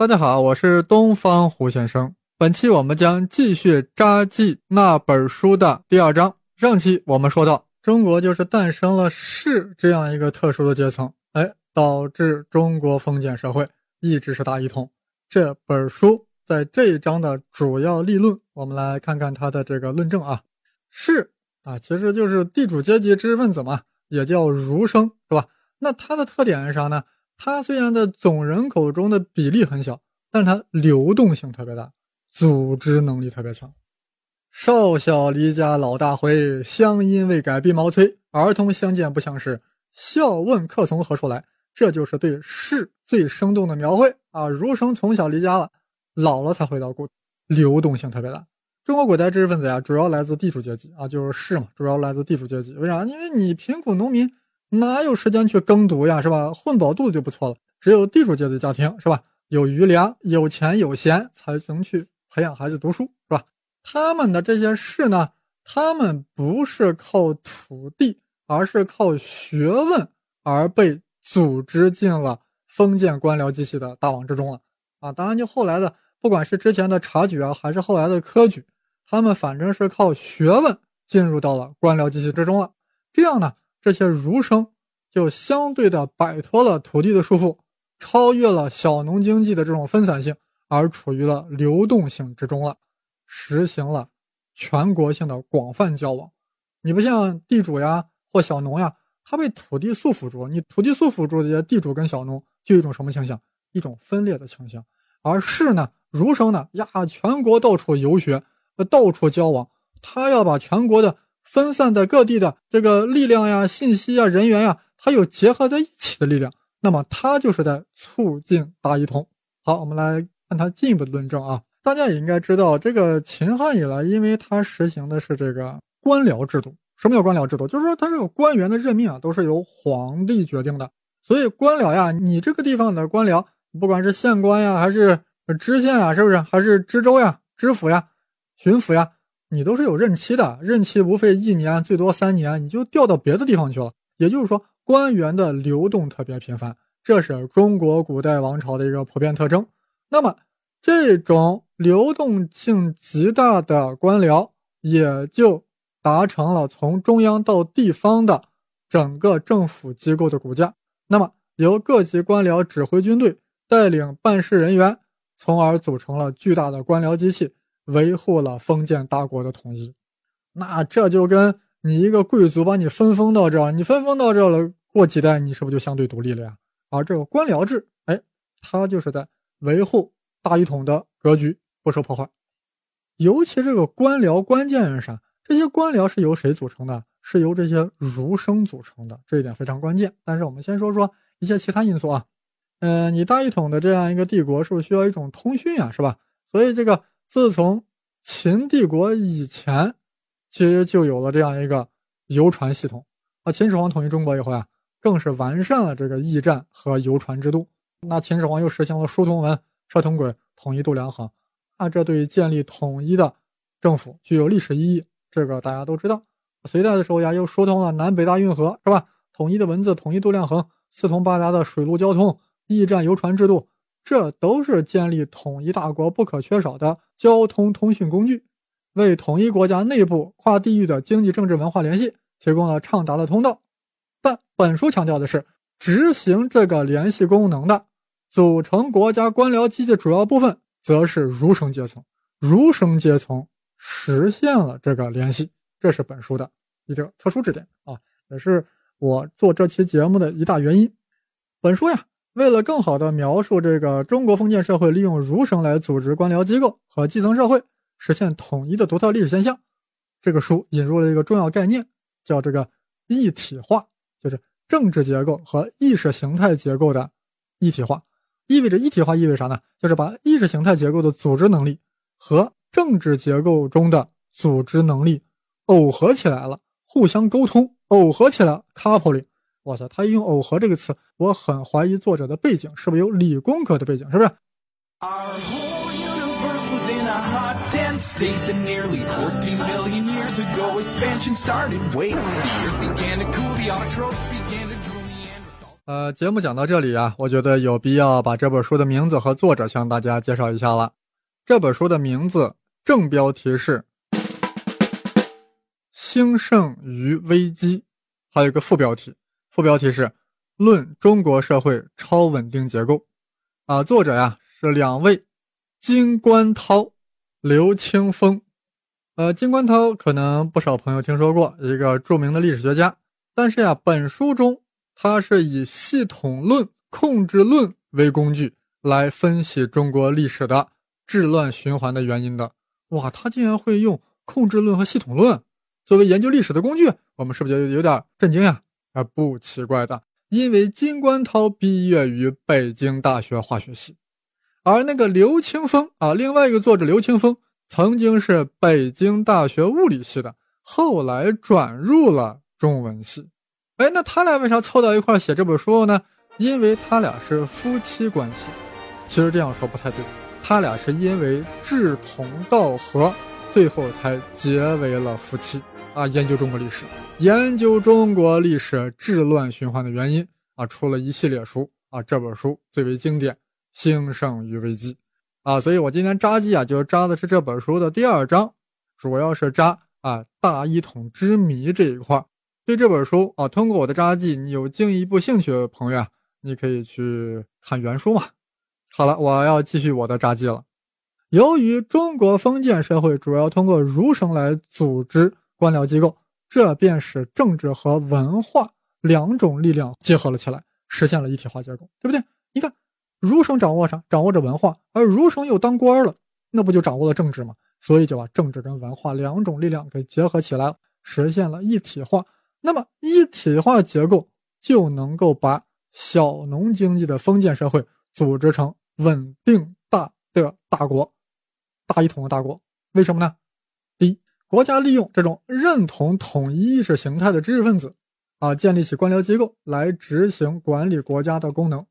大家好，我是东方胡先生。本期我们将继续札记那本书的第二章。上期我们说到，中国就是诞生了士这样一个特殊的阶层，哎，导致中国封建社会一直是大一统。这本书在这一章的主要立论，我们来看看它的这个论证啊。士啊，其实就是地主阶级知识分子嘛，也叫儒生，是吧？那它的特点是啥呢？它虽然在总人口中的比例很小，但是它流动性特别大，组织能力特别强。少小离家老大回，乡音未改鬓毛衰。儿童相见不相识，笑问客从何处来。这就是对士最生动的描绘啊！儒生从小离家了，老了才回到故，流动性特别大。中国古代知识分子呀，主要来自地主阶级啊，就是士嘛，主要来自地主阶级。为啥？因为你贫苦农民。哪有时间去耕读呀，是吧？混饱肚子就不错了。只有地主阶级家庭，是吧？有余粮、有钱、有闲，才能去培养孩子读书，是吧？他们的这些事呢，他们不是靠土地，而是靠学问而被组织进了封建官僚机器的大网之中了。啊，当然，就后来的，不管是之前的察举啊，还是后来的科举，他们反正是靠学问进入到了官僚机器之中了。这样呢？这些儒生就相对的摆脱了土地的束缚，超越了小农经济的这种分散性，而处于了流动性之中了，实行了全国性的广泛交往。你不像地主呀或小农呀，他被土地束缚住，你土地束缚住这些地主跟小农，就一种什么倾向？一种分裂的倾向。而士呢，儒生呢，呀，全国到处游学，到处交往，他要把全国的。分散在各地的这个力量呀、信息呀、人员呀，它有结合在一起的力量，那么它就是在促进大一统。好，我们来看它进一步的论证啊。大家也应该知道，这个秦汉以来，因为它实行的是这个官僚制度。什么叫官僚制度？就是说，它这个官员的任命啊，都是由皇帝决定的。所以官僚呀，你这个地方的官僚，不管是县官呀，还是知县啊，是不是？还是知州呀、知府呀、巡抚呀？你都是有任期的，任期无非一年，最多三年，你就调到别的地方去了。也就是说，官员的流动特别频繁，这是中国古代王朝的一个普遍特征。那么，这种流动性极大的官僚，也就达成了从中央到地方的整个政府机构的骨架。那么，由各级官僚指挥军队，带领办事人员，从而组成了巨大的官僚机器。维护了封建大国的统一，那这就跟你一个贵族把你分封到这儿，你分封到这儿了，过几代你是不是就相对独立了呀？而这个官僚制，哎，它就是在维护大一统的格局不受破坏。尤其这个官僚关键是啥？这些官僚是由谁组成的？是由这些儒生组成的，这一点非常关键。但是我们先说说一些其他因素啊。嗯，你大一统的这样一个帝国，是不是需要一种通讯呀？是吧？所以这个。自从秦帝国以前，其实就有了这样一个邮传系统啊。秦始皇统一中国以后啊，更是完善了这个驿站和邮传制度。那秦始皇又实行了书同文、车同轨、统一度量衡，啊这对于建立统一的政府具有历史意义。这个大家都知道。隋代的时候呀，又疏通了南北大运河，是吧？统一的文字、统一度量衡、四通八达的水陆交通、驿站邮传制度。这都是建立统一大国不可缺少的交通通讯工具，为统一国家内部跨地域的经济、政治、文化联系提供了畅达的通道。但本书强调的是，执行这个联系功能的、组成国家官僚机的主要部分，则是儒生阶层。儒生阶层实现了这个联系，这是本书的一个特殊之点啊，也是我做这期节目的一大原因。本书呀。为了更好地描述这个中国封建社会利用儒生来组织官僚机构和基层社会实现统一的独特历史现象，这个书引入了一个重要概念，叫这个一体化，就是政治结构和意识形态结构的一体化。意味着一体化意味啥呢？就是把意识形态结构的组织能力和政治结构中的组织能力耦合起来了，互相沟通，耦合起来，coupling。哇塞，他用“耦合”这个词，我很怀疑作者的背景是不是有理工科的背景，是不是？呃，节目讲到这里啊，我觉得有必要把这本书的名字和作者向大家介绍一下了。这本书的名字正标题是《兴盛与危机》，还有一个副标题，副标题是《论中国社会超稳定结构》。啊，作者呀是两位，金观涛、刘清峰。呃，金观涛可能不少朋友听说过，一个著名的历史学家。但是呀，本书中。他是以系统论、控制论为工具来分析中国历史的治乱循环的原因的。哇，他竟然会用控制论和系统论作为研究历史的工具，我们是不是就有点震惊呀？啊，不奇怪的，因为金观涛毕业于北京大学化学系，而那个刘清峰啊，另外一个作者刘清峰曾经是北京大学物理系的，后来转入了中文系。哎，那他俩为啥凑到一块写这本书呢？因为他俩是夫妻关系。其实这样说不太对，他俩是因为志同道合，最后才结为了夫妻啊。研究中国历史，研究中国历史治乱循环的原因啊，出了一系列书啊。这本书最为经典，《兴盛与危机》啊。所以我今天扎记啊，就扎的是这本书的第二章，主要是扎啊大一统之谜这一块。对这本书啊，通过我的扎记，你有进一步兴趣的朋友啊，你可以去看原书嘛。好了，我要继续我的扎记了。由于中国封建社会主要通过儒生来组织官僚机构，这便使政治和文化两种力量结合了起来，实现了一体化结构，对不对？你看，儒生掌握啥？掌握着文化，而儒生又当官了，那不就掌握了政治吗？所以就把政治跟文化两种力量给结合起来了，实现了一体化。那么一体化结构就能够把小农经济的封建社会组织成稳定大的大国，大一统的大国。为什么呢？国家利用这种认同统一意识形态的知识分子，啊，建立起官僚机构来执行管理国家的功能。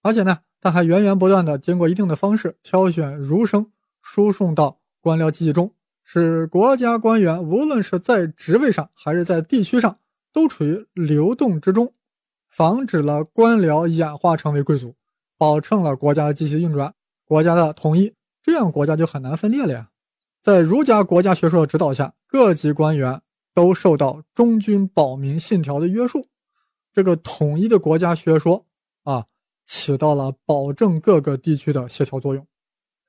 而且呢，他还源源不断的经过一定的方式挑选儒生，输送到官僚机器中。使国家官员无论是在职位上还是在地区上，都处于流动之中，防止了官僚演化成为贵族，保证了国家机器运转、国家的统一，这样国家就很难分裂了呀。在儒家国家学说的指导下，各级官员都受到忠君保民信条的约束，这个统一的国家学说啊，起到了保证各个地区的协调作用。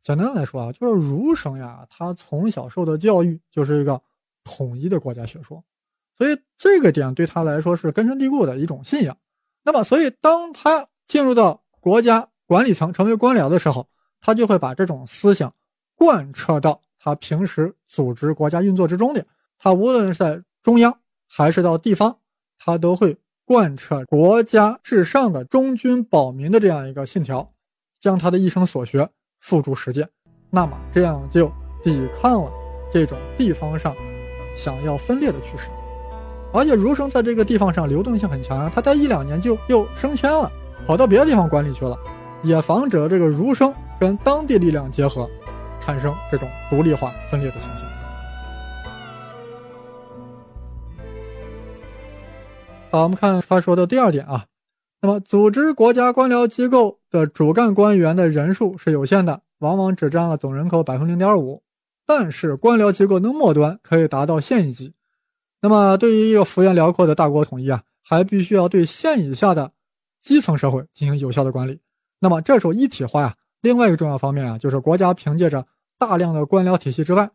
简单来说啊，就是儒生呀，他从小受的教育就是一个统一的国家学说，所以这个点对他来说是根深蒂固的一种信仰。那么，所以当他进入到国家管理层，成为官僚的时候，他就会把这种思想贯彻到他平时组织国家运作之中的。他无论是在中央还是到地方，他都会贯彻国家至上的忠君保民的这样一个信条，将他的一生所学。付诸实践，那么这样就抵抗了这种地方上想要分裂的趋势。而且儒生在这个地方上流动性很强啊，他待一两年就又升迁了，跑到别的地方管理去了，也防止了这个儒生跟当地力量结合，产生这种独立化分裂的情形。好，我们看他说的第二点啊。那么，组织国家官僚机构的主干官员的人数是有限的，往往只占了总人口百分之零点五。但是，官僚机构的末端可以达到县一级。那么，对于一个幅员辽阔的大国统一啊，还必须要对县以下的基层社会进行有效的管理。那么，这时候一体化呀，另外一个重要方面啊，就是国家凭借着大量的官僚体系之外，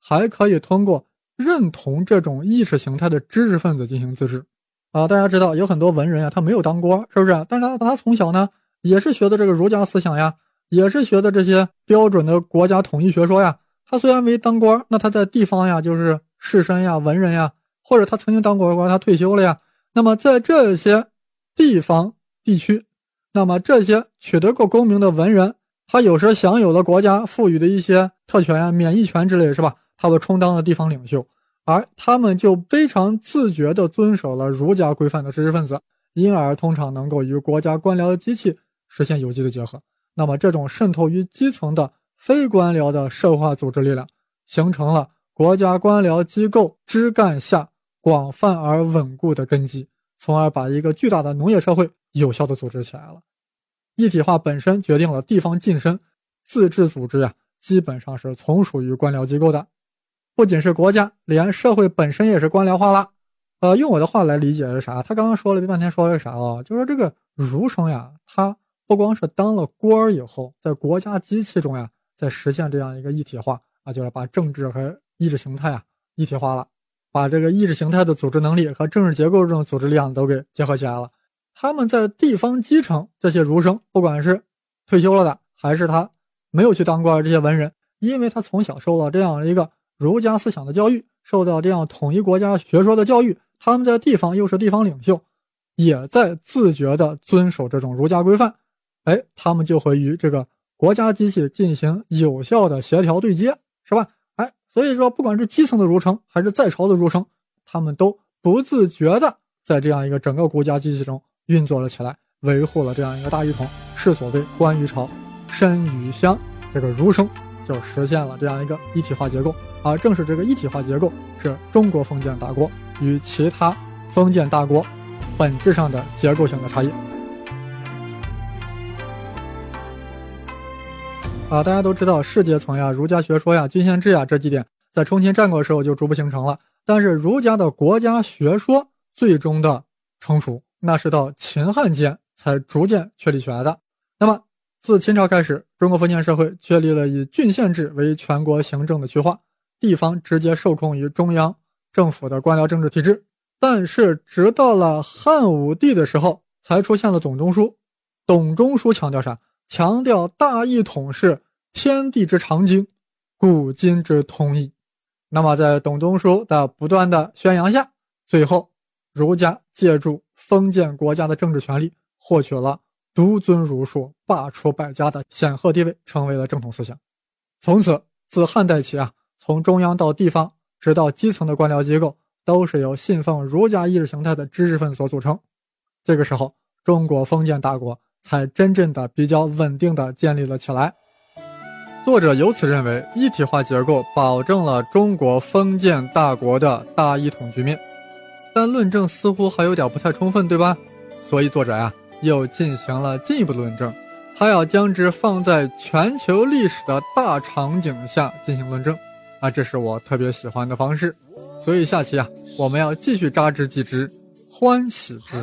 还可以通过认同这种意识形态的知识分子进行自治。啊，大家知道有很多文人呀，他没有当官，是不是？但是他他从小呢，也是学的这个儒家思想呀，也是学的这些标准的国家统一学说呀。他虽然没当官，那他在地方呀，就是士绅呀、文人呀，或者他曾经当过官，他退休了呀。那么在这些地方地区，那么这些取得过功名的文人，他有时享有了国家赋予的一些特权啊、免疫权之类，是吧？他都充当了地方领袖。而他们就非常自觉地遵守了儒家规范的知识分子，因而通常能够与国家官僚的机器实现有机的结合。那么，这种渗透于基层的非官僚的社会化组织力量，形成了国家官僚机构枝干下广泛而稳固的根基，从而把一个巨大的农业社会有效的组织起来了。一体化本身决定了地方晋升，自治组织呀，基本上是从属于官僚机构的。不仅是国家，连社会本身也是官僚化了。呃，用我的话来理解是啥？他刚刚说了半天，说了个啥啊？就说这个儒生呀，他不光是当了官儿以后，在国家机器中呀，在实现这样一个一体化啊，就是把政治和意识形态啊一体化了，把这个意识形态的组织能力和政治结构这种组织力量都给结合起来了。他们在地方基层这些儒生，不管是退休了的，还是他没有去当官这些文人，因为他从小受到这样一个儒家思想的教育，受到这样统一国家学说的教育。他们在地方又是地方领袖，也在自觉地遵守这种儒家规范，哎，他们就会与这个国家机器进行有效的协调对接，是吧？哎，所以说，不管是基层的儒生还是在朝的儒生，他们都不自觉地在这样一个整个国家机器中运作了起来，维护了这样一个大一统。是所谓官于朝，身于乡，这个儒生就实现了这样一个一体化结构。而正是这个一体化结构，是中国封建大国与其他封建大国本质上的结构性的差异。啊，大家都知道，世阶层呀、儒家学说呀、郡县制呀这几点，在重新战国时候就逐步形成了。但是儒家的国家学说最终的成熟，那是到秦汉间才逐渐确立起来的。那么，自秦朝开始，中国封建社会确立了以郡县制为全国行政的区划。地方直接受控于中央政府的官僚政治体制，但是直到了汉武帝的时候，才出现了董仲舒。董仲舒强调啥？强调大一统是天地之常经，古今之通义。那么在董仲舒的不断的宣扬下，最后儒家借助封建国家的政治权力，获取了独尊儒术、罢黜百家的显赫地位，成为了正统思想。从此，自汉代起啊。从中央到地方，直到基层的官僚机构，都是由信奉儒家意识形态的知识分子所组成。这个时候，中国封建大国才真正的比较稳定的建立了起来。作者由此认为，一体化结构保证了中国封建大国的大一统局面，但论证似乎还有点不太充分，对吧？所以作者呀，又进行了进一步论证，他要将之放在全球历史的大场景下进行论证。啊，这是我特别喜欢的方式，所以下期啊，我们要继续扎之即之，欢喜之。